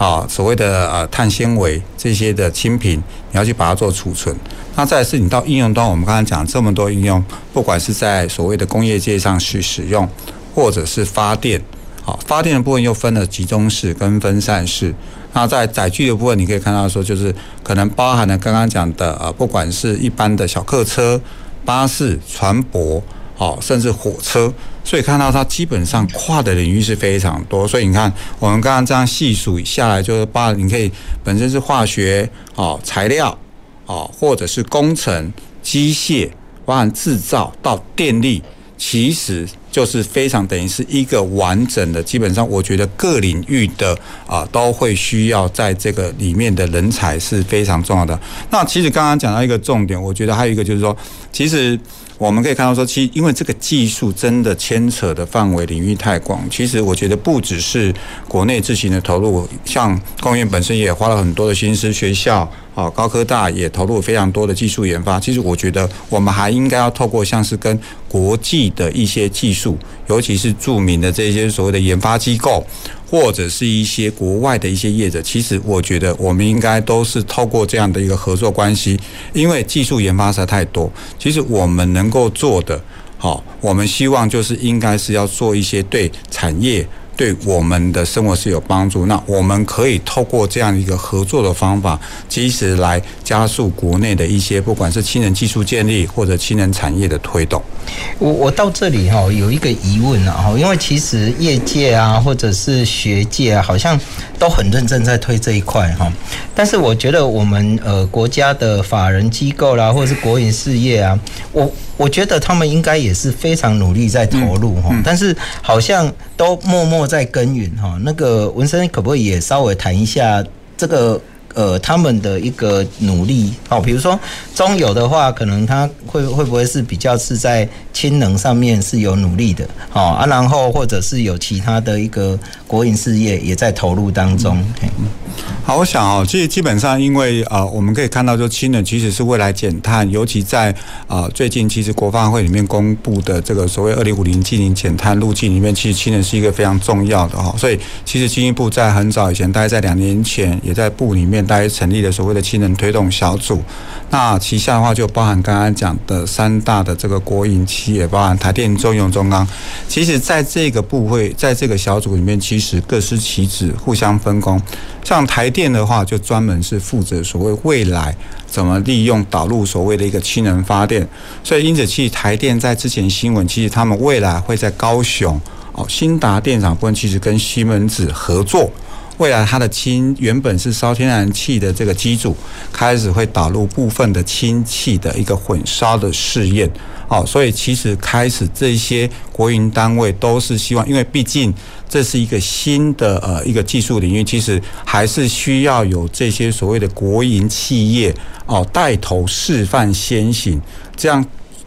啊，所谓的呃碳纤维这些的氢瓶，你要去把它做储存。那再是你到应用端，我们刚才讲这么多应用，不管是在所谓的工业界上去使用，或者是发电。好，发电的部分又分了集中式跟分散式。那在载具的部分，你可以看到说，就是可能包含了刚刚讲的呃，不管是一般的小客车、巴士、船舶。好，甚至火车，所以看到它基本上跨的领域是非常多。所以你看，我们刚刚这样细数下来，就是把你可以本身是化学哦、材料哦，或者是工程、机械，包含制造到电力，其实就是非常等于是一个完整的。基本上，我觉得各领域的啊都会需要在这个里面的人才是非常重要的。那其实刚刚讲到一个重点，我觉得还有一个就是说，其实。我们可以看到说，其实因为这个技术真的牵扯的范围领域太广，其实我觉得不只是国内自行的投入，像工研院本身也花了很多的心思，学校啊高科大也投入非常多的技术研发。其实我觉得我们还应该要透过像是跟国际的一些技术，尤其是著名的这些所谓的研发机构。或者是一些国外的一些业者，其实我觉得我们应该都是透过这样的一个合作关系，因为技术研发实在太多。其实我们能够做的，好，我们希望就是应该是要做一些对产业、对我们的生活是有帮助。那我们可以透过这样一个合作的方法，其实来加速国内的一些不管是氢能技术建立或者氢能产业的推动。我我到这里哈有一个疑问啊哈，因为其实业界啊或者是学界啊，好像都很认真在推这一块哈，但是我觉得我们呃国家的法人机构啦，或者是国营事业啊，我我觉得他们应该也是非常努力在投入哈，但是好像都默默在耕耘哈。那个文生可不可以也稍微谈一下这个？呃，他们的一个努力，哦，比如说中友的话，可能他会会不会是比较是在氢能上面是有努力的，哦啊，然后或者是有其他的一个国营事业也在投入当中。嗯、好，我想哦，其实基本上，因为啊、呃，我们可以看到，就氢能其实是未来减碳，尤其在啊、呃、最近，其实国发会里面公布的这个所谓二零五零净零减碳路径里面，其实氢能是一个非常重要的哈。所以，其实经济部在很早以前，大概在两年前，也在部里面。大家成立了所谓的氢能推动小组，那旗下的话就包含刚刚讲的三大的这个国营企业，包含台电、中油、中钢。其实，在这个部会，在这个小组里面，其实各司其职，互相分工。像台电的话，就专门是负责所谓未来怎么利用导入所谓的一个氢能发电。所以，因此，其实台电在之前新闻，其实他们未来会在高雄哦，兴达电厂部分，其实跟西门子合作。未来它的氢原本是烧天然气的这个机组，开始会导入部分的氢气的一个混烧的试验，哦，所以其实开始这些国营单位都是希望，因为毕竟这是一个新的呃一个技术领域，其实还是需要有这些所谓的国营企业哦带头示范先行，这样。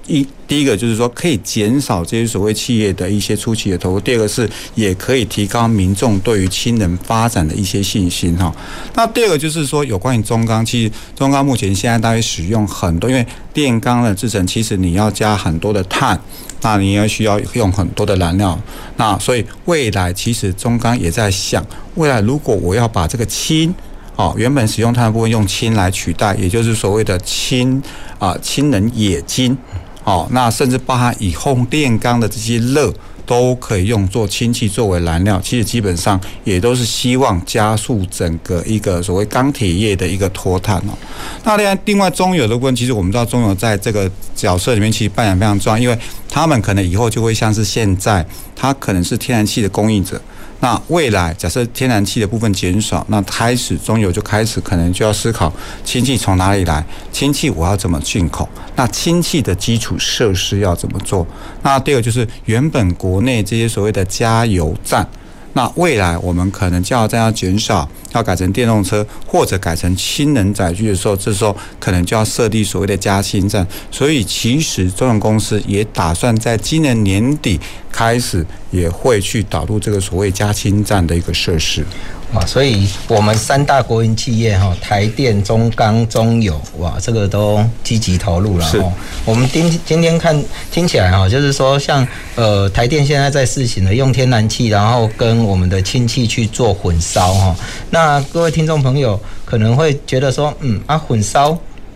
一第一个就是说，可以减少这些所谓企业的一些初期的投入；第二个是也可以提高民众对于氢能发展的一些信心哈。那第二个就是说，有关于中钢，其实中钢目前现在大概使用很多，因为电钢的制成，其实你要加很多的碳，那你也需要用很多的燃料。那所以未来其实中钢也在想，未来如果我要把这个氢哦，原本使用碳的部分用氢来取代，也就是所谓的氢啊氢能冶金。哦，那甚至包含以后炼钢的这些热都可以用作氢气作为燃料，其实基本上也都是希望加速整个一个所谓钢铁业的一个脱碳哦。那另外，另外中油的部分，其实我们知道中油在这个角色里面其实扮演非常重要，因为他们可能以后就会像是现在，它可能是天然气的供应者。那未来假设天然气的部分减少，那开始中游就开始可能就要思考氢气从哪里来，氢气我要怎么进口？那氢气的基础设施要怎么做？那第二个就是原本国内这些所谓的加油站。那未来我们可能就要这样减少，要改成电动车或者改成氢能载具的时候，这时候可能就要设立所谓的加氢站。所以其实中油公司也打算在今年年底开始，也会去导入这个所谓加氢站的一个设施。哇，所以我们三大国营企业哈，台电、中钢、中油，哇，这个都积极投入了哈。我们今今天看听起来哈，就是说像呃台电现在在试行的用天然气，然后跟我们的氢气去做混烧哈。那各位听众朋友可能会觉得说，嗯啊混烧。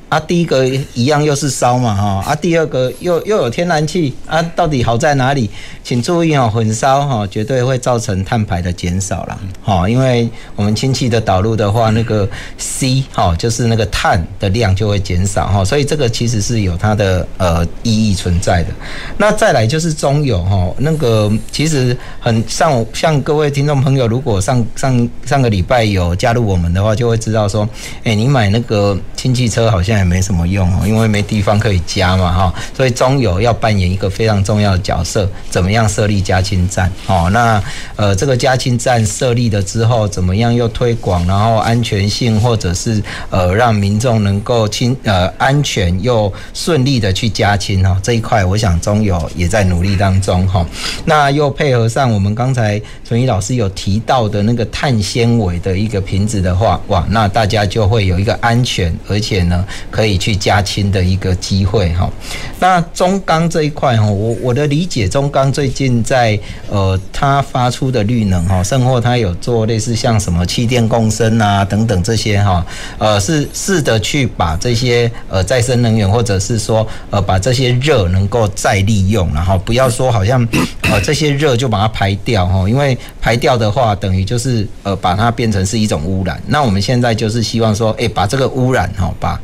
啊，第一个一样又是烧嘛，哈，啊，第二个又又有天然气，啊，到底好在哪里？请注意哦，混烧哈，绝对会造成碳排的减少了，哈，因为我们氢气的导入的话，那个 C 哈，就是那个碳的量就会减少哈，所以这个其实是有它的呃意义存在的。那再来就是中油哈，那个其实很像像各位听众朋友，如果上上上个礼拜有加入我们的话，就会知道说，哎，你买那个氢气车好像。也没什么用哦，因为没地方可以加嘛哈，所以中油要扮演一个非常重要的角色，怎么样设立加氢站哦？那呃，这个加氢站设立了之后，怎么样又推广，然后安全性或者是呃让民众能够轻呃安全又顺利的去加氢哈，这一块我想中油也在努力当中哈。那又配合上我们刚才淳仪老师有提到的那个碳纤维的一个瓶子的话，哇，那大家就会有一个安全而且呢。可以去加氢的一个机会哈。那中钢这一块哈，我我的理解，中钢最近在呃，它发出的绿能哈，甚或它有做类似像什么气电共生啊等等这些哈，呃，是试着去把这些呃再生能源，或者是说呃把这些热能够再利用，然后不要说好像呃这些热就把它排掉哈，因为排掉的话等于就是呃把它变成是一种污染。那我们现在就是希望说，诶，把这个污染哈把。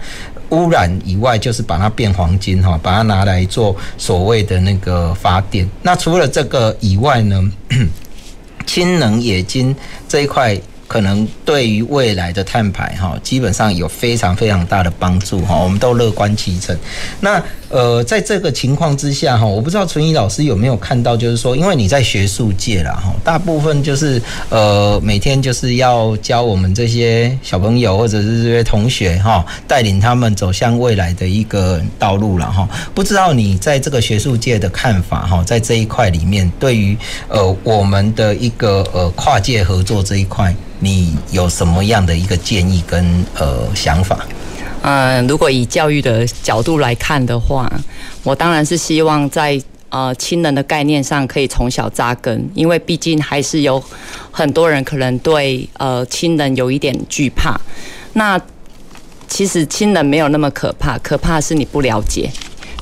污染以外，就是把它变黄金哈，把它拿来做所谓的那个发电。那除了这个以外呢，氢能、冶金这一块。可能对于未来的碳排哈，基本上有非常非常大的帮助哈，我们都乐观其成。那呃，在这个情况之下哈，我不知道纯一老师有没有看到，就是说，因为你在学术界啦哈，大部分就是呃每天就是要教我们这些小朋友或者是这些同学哈，带领他们走向未来的一个道路了哈。不知道你在这个学术界的看法哈，在这一块里面，对于呃我们的一个呃跨界合作这一块。你有什么样的一个建议跟呃想法？嗯，如果以教育的角度来看的话，我当然是希望在呃亲人的概念上可以从小扎根，因为毕竟还是有很多人可能对呃亲人有一点惧怕。那其实亲人没有那么可怕，可怕是你不了解。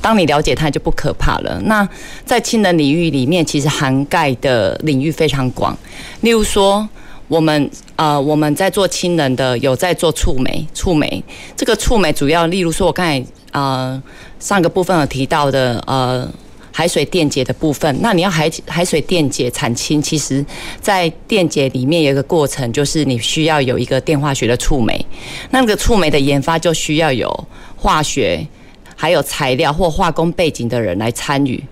当你了解他，就不可怕了。那在亲人领域里面，其实涵盖的领域非常广，例如说。我们呃，我们在做氢能的，有在做触媒，触媒。这个触媒主要，例如说，我刚才呃上个部分有提到的呃海水电解的部分，那你要海海水电解产氢，其实在电解里面有一个过程，就是你需要有一个电化学的触媒，那个触媒的研发就需要有化学还有材料或化工背景的人来参与。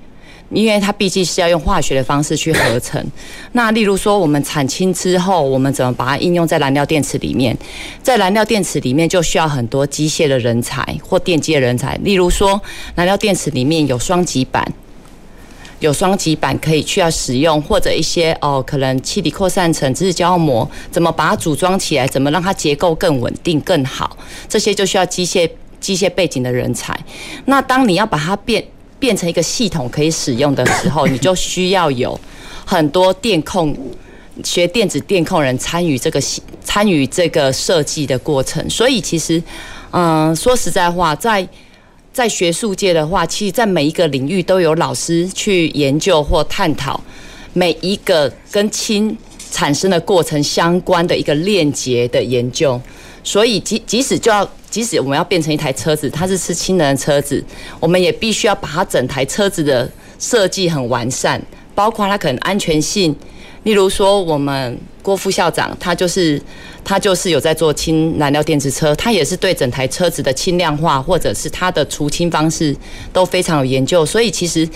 因为它毕竟是要用化学的方式去合成。那例如说，我们产氢之后，我们怎么把它应用在燃料电池里面？在燃料电池里面就需要很多机械的人才或电机的人才。例如说，燃料电池里面有双极板，有双极板可以去要使用，或者一些哦，可能气体扩散层、质子胶膜，怎么把它组装起来？怎么让它结构更稳定、更好？这些就需要机械机械背景的人才。那当你要把它变。变成一个系统可以使用的时候，你就需要有很多电控学电子电控人参与这个参与这个设计的过程。所以其实，嗯，说实在话，在在学术界的话，其实，在每一个领域都有老师去研究或探讨每一个跟氢产生的过程相关的一个链接的研究。所以即即使就要。即使我们要变成一台车子，它是吃氢能的车子，我们也必须要把它整台车子的设计很完善，包括它可能安全性。例如说，我们郭副校长他就是他就是有在做氢燃料电池车，他也是对整台车子的轻量化或者是它的除氢方式都非常有研究。所以其实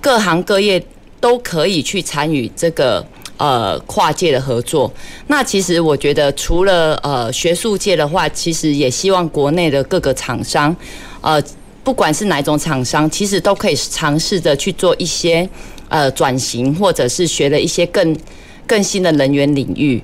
各行各业都可以去参与这个。呃，跨界的合作。那其实我觉得，除了呃学术界的话，其实也希望国内的各个厂商，呃，不管是哪种厂商，其实都可以尝试着去做一些呃转型，或者是学了一些更更新的能源领域，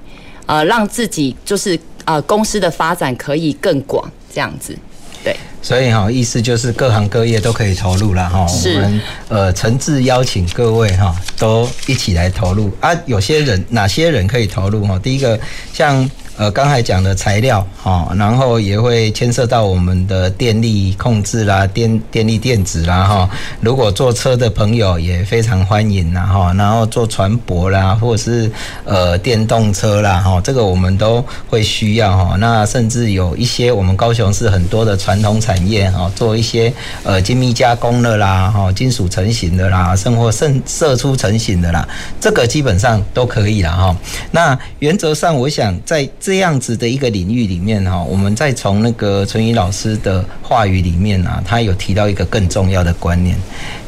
呃，让自己就是呃公司的发展可以更广，这样子。对，所以哈，意思就是各行各业都可以投入了哈。我们呃诚挚邀请各位哈，都一起来投入啊。有些人哪些人可以投入哈？第一个像。呃，刚才讲的材料哈，然后也会牵涉到我们的电力控制啦，电电力电子啦哈。如果坐车的朋友也非常欢迎啦哈，然后坐船舶啦，或者是呃电动车啦哈，这个我们都会需要哈。那甚至有一些我们高雄市很多的传统产业哈，做一些呃精密加工的啦哈，金属成型的啦，甚或甚射出成型的啦，这个基本上都可以了哈。那原则上，我想在这样子的一个领域里面哈，我们再从那个纯仪老师的话语里面啊，他有提到一个更重要的观念，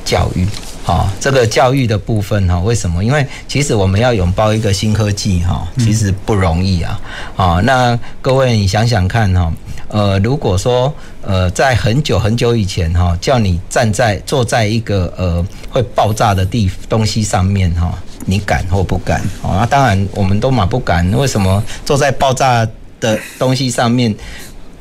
教育。好，这个教育的部分哈，为什么？因为其实我们要拥抱一个新科技哈，其实不容易啊。啊，那各位你想想看哈，呃，如果说呃，在很久很久以前哈，叫你站在坐在一个呃会爆炸的地东西上面哈。你敢或不敢？哦，当然，我们都嘛不敢。为什么坐在爆炸的东西上面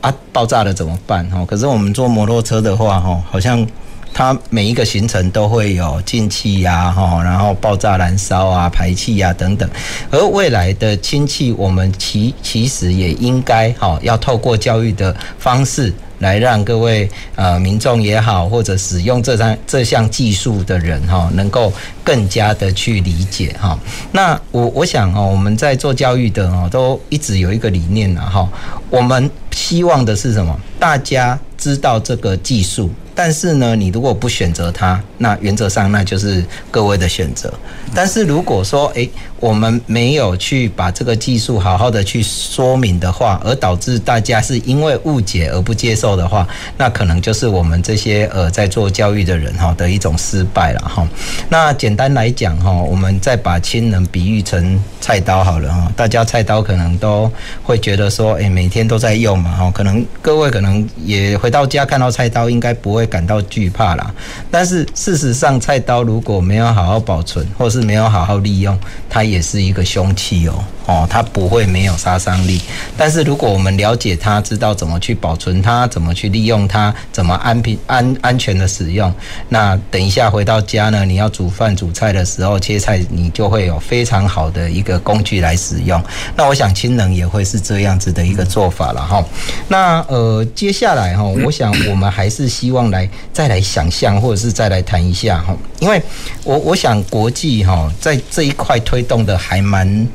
啊，爆炸了怎么办？哈，可是我们坐摩托车的话，哈，好像它每一个行程都会有进气呀，哈，然后爆炸燃烧啊，排气呀等等。而未来的氢气，我们其其实也应该哈，要透过教育的方式。来让各位呃民众也好，或者使用这项这项技术的人哈，能够更加的去理解哈。那我我想哦，我们在做教育的哦，都一直有一个理念呐哈，我们希望的是什么？大家知道这个技术。但是呢，你如果不选择它，那原则上那就是各位的选择。但是如果说，诶、我们没有去把这个技术好好的去说明的话，而导致大家是因为误解而不接受的话，那可能就是我们这些呃在做教育的人哈的一种失败了哈。那简单来讲哈，我们再把亲人比喻成菜刀好了哈，大家菜刀可能都会觉得说，诶、每天都在用嘛哈，可能各位可能也回到家看到菜刀，应该不。会感到惧怕啦，但是事实上，菜刀如果没有好好保存，或是没有好好利用，它也是一个凶器哦。哦，它不会没有杀伤力。但是如果我们了解它，知道怎么去保存它，怎么去利用它，怎么安平安安全的使用，那等一下回到家呢，你要煮饭煮菜的时候，切菜你就会有非常好的一个工具来使用。那我想氢能也会是这样子的一个做法了哈。那呃，接下来哈，我想我们还是希望来再来想象，或者是再来谈一下哈，因为我我想国际哈在这一块推动的还蛮。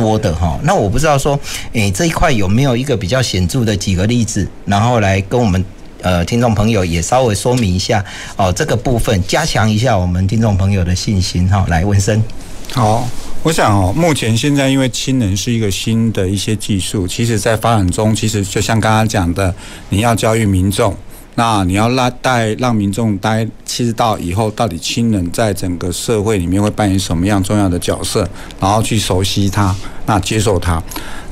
多的哈，那我不知道说，诶，这一块有没有一个比较显著的几个例子，然后来跟我们呃听众朋友也稍微说明一下哦，这个部分加强一下我们听众朋友的信心哈。来，文生，好，我想哦，目前现在因为氢能是一个新的一些技术，其实在发展中，其实就像刚刚讲的，你要教育民众。那你要让带让民众待知道以后到底氢能在整个社会里面会扮演什么样重要的角色，然后去熟悉它，那接受它。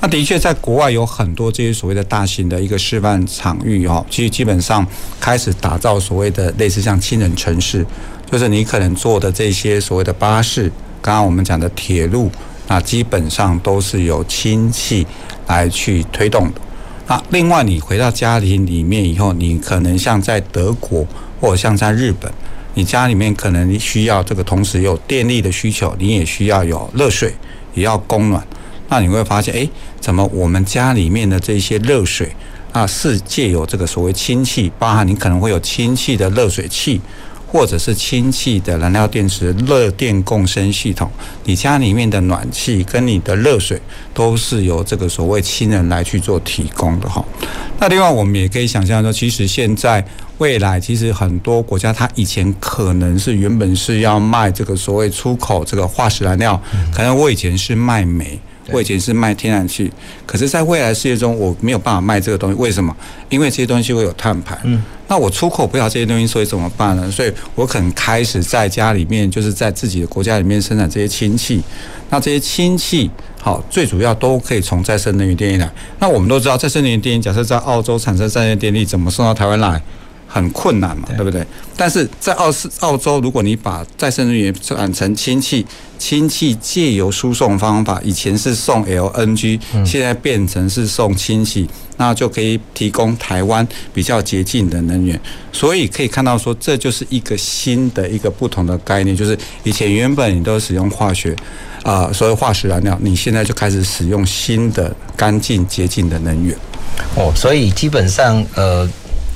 那的确在国外有很多这些所谓的大型的一个示范场域哦，其实基本上开始打造所谓的类似像氢能城市，就是你可能坐的这些所谓的巴士，刚刚我们讲的铁路，那基本上都是由氢气来去推动的。那另外，你回到家庭里面以后，你可能像在德国或者像在日本，你家里面可能需要这个同时有电力的需求，你也需要有热水，也要供暖。那你会发现，诶，怎么我们家里面的这些热水啊，是借由这个所谓氢气，包含你可能会有氢气的热水器。或者是氢气的燃料电池热电共生系统，你家里面的暖气跟你的热水都是由这个所谓氢能来去做提供的哈。那另外我们也可以想象说，其实现在未来其实很多国家它以前可能是原本是要卖这个所谓出口这个化石燃料，可能我以前是卖煤。我以前是卖天然气，可是，在未来世界中，我没有办法卖这个东西。为什么？因为这些东西会有碳排。嗯，那我出口不了这些东西，所以怎么办呢？所以我可能开始在家里面，就是在自己的国家里面生产这些氢气。那这些氢气，好，最主要都可以从再生能源电力来。那我们都知道，再生能源电力，假设在澳洲产生再生电力，怎么送到台湾来？很困难嘛，对，不对？但是在澳是澳洲，如果你把再生能源转成氢气，氢气借由输送方法，以前是送 LNG，现在变成是送氢气，那就可以提供台湾比较洁净的能源。所以可以看到说，这就是一个新的一个不同的概念，就是以前原本你都使用化学啊、呃，所谓化石燃料，你现在就开始使用新的干净洁净的能源。哦，所以基本上呃。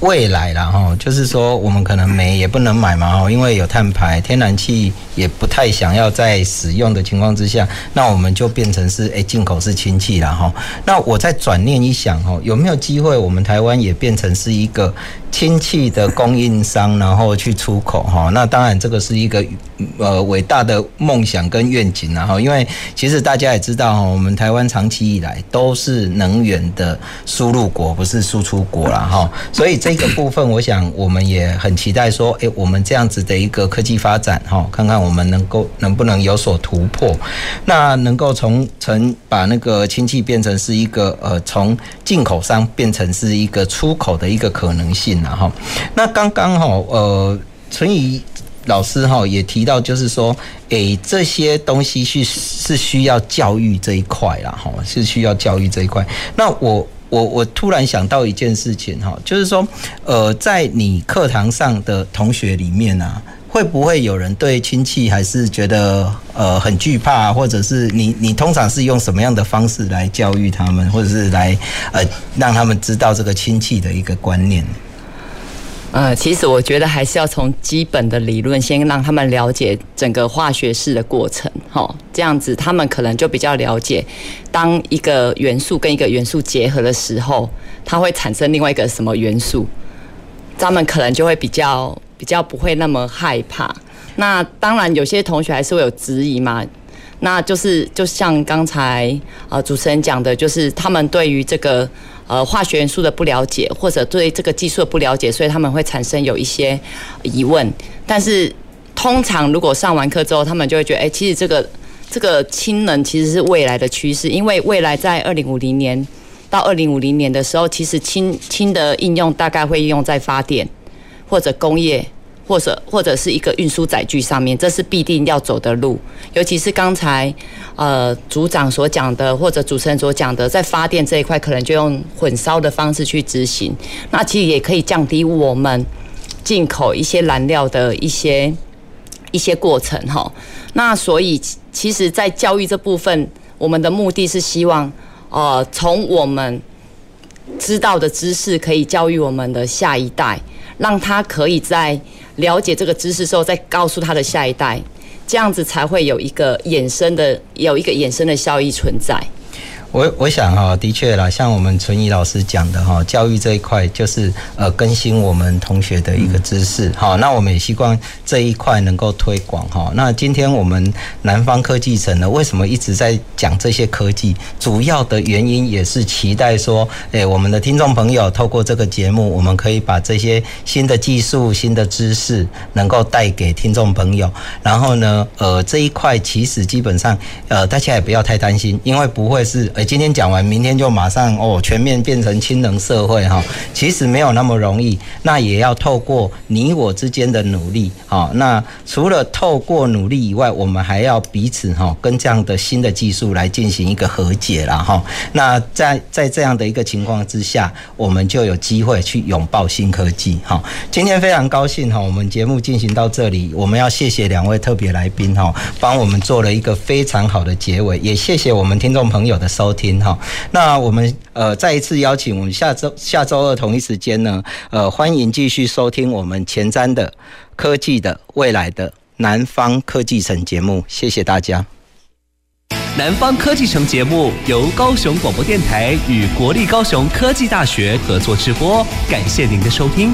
未来啦哈，就是说我们可能煤也不能买嘛哦，因为有碳排，天然气也不太想要在使用的情况之下，那我们就变成是诶进口是氢气了哈。那我再转念一想哦，有没有机会我们台湾也变成是一个氢气的供应商，然后去出口哈？那当然这个是一个呃伟大的梦想跟愿景然后，因为其实大家也知道哈，我们台湾长期以来都是能源的输入国，不是输出国了哈，所以这。个部分，我想我们也很期待说，诶，我们这样子的一个科技发展，哈，看看我们能够能不能有所突破，那能够从从把那个氢气变成是一个呃，从进口商变成是一个出口的一个可能性了哈。那刚刚哈，呃，淳怡老师哈也提到，就是说，诶，这些东西是是需要教育这一块啦，哈，是需要教育这一块。那我。我我突然想到一件事情哈，就是说，呃，在你课堂上的同学里面啊，会不会有人对亲戚还是觉得呃很惧怕，或者是你你通常是用什么样的方式来教育他们，或者是来呃让他们知道这个亲戚的一个观念？呃，其实我觉得还是要从基本的理论先让他们了解整个化学式的过程，齁，这样子他们可能就比较了解，当一个元素跟一个元素结合的时候，它会产生另外一个什么元素，他们可能就会比较比较不会那么害怕。那当然有些同学还是会有质疑嘛，那就是就像刚才呃主持人讲的，就是他们对于这个。呃，化学元素的不了解，或者对这个技术的不了解，所以他们会产生有一些疑问。但是通常如果上完课之后，他们就会觉得，哎，其实这个这个氢能其实是未来的趋势，因为未来在二零五零年到二零五零年的时候，其实氢氢的应用大概会应用在发电或者工业。或者或者是一个运输载具上面，这是必定要走的路。尤其是刚才呃组长所讲的，或者主持人所讲的，在发电这一块，可能就用混烧的方式去执行。那其实也可以降低我们进口一些燃料的一些一些过程哈。那所以其实，在教育这部分，我们的目的是希望呃从我们知道的知识，可以教育我们的下一代，让他可以在。了解这个知识之后，再告诉他的下一代，这样子才会有一个衍生的，有一个衍生的效益存在。我我想哈，的确啦，像我们淳怡老师讲的哈，教育这一块就是呃更新我们同学的一个知识哈。那我们也希望这一块能够推广哈。那今天我们南方科技城呢，为什么一直在讲这些科技？主要的原因也是期待说，诶，我们的听众朋友透过这个节目，我们可以把这些新的技术、新的知识能够带给听众朋友。然后呢，呃，这一块其实基本上呃大家也不要太担心，因为不会是。今天讲完，明天就马上哦，全面变成氢能社会哈。其实没有那么容易，那也要透过你我之间的努力哈。那除了透过努力以外，我们还要彼此哈，跟这样的新的技术来进行一个和解了哈。那在在这样的一个情况之下，我们就有机会去拥抱新科技哈。今天非常高兴哈，我们节目进行到这里，我们要谢谢两位特别来宾哈，帮我们做了一个非常好的结尾，也谢谢我们听众朋友的收收。听哈，那我们呃再一次邀请我们下周下周二同一时间呢，呃欢迎继续收听我们前瞻的科技的未来的南方科技城节目，谢谢大家。南方科技城节目由高雄广播电台与国立高雄科技大学合作直播，感谢您的收听。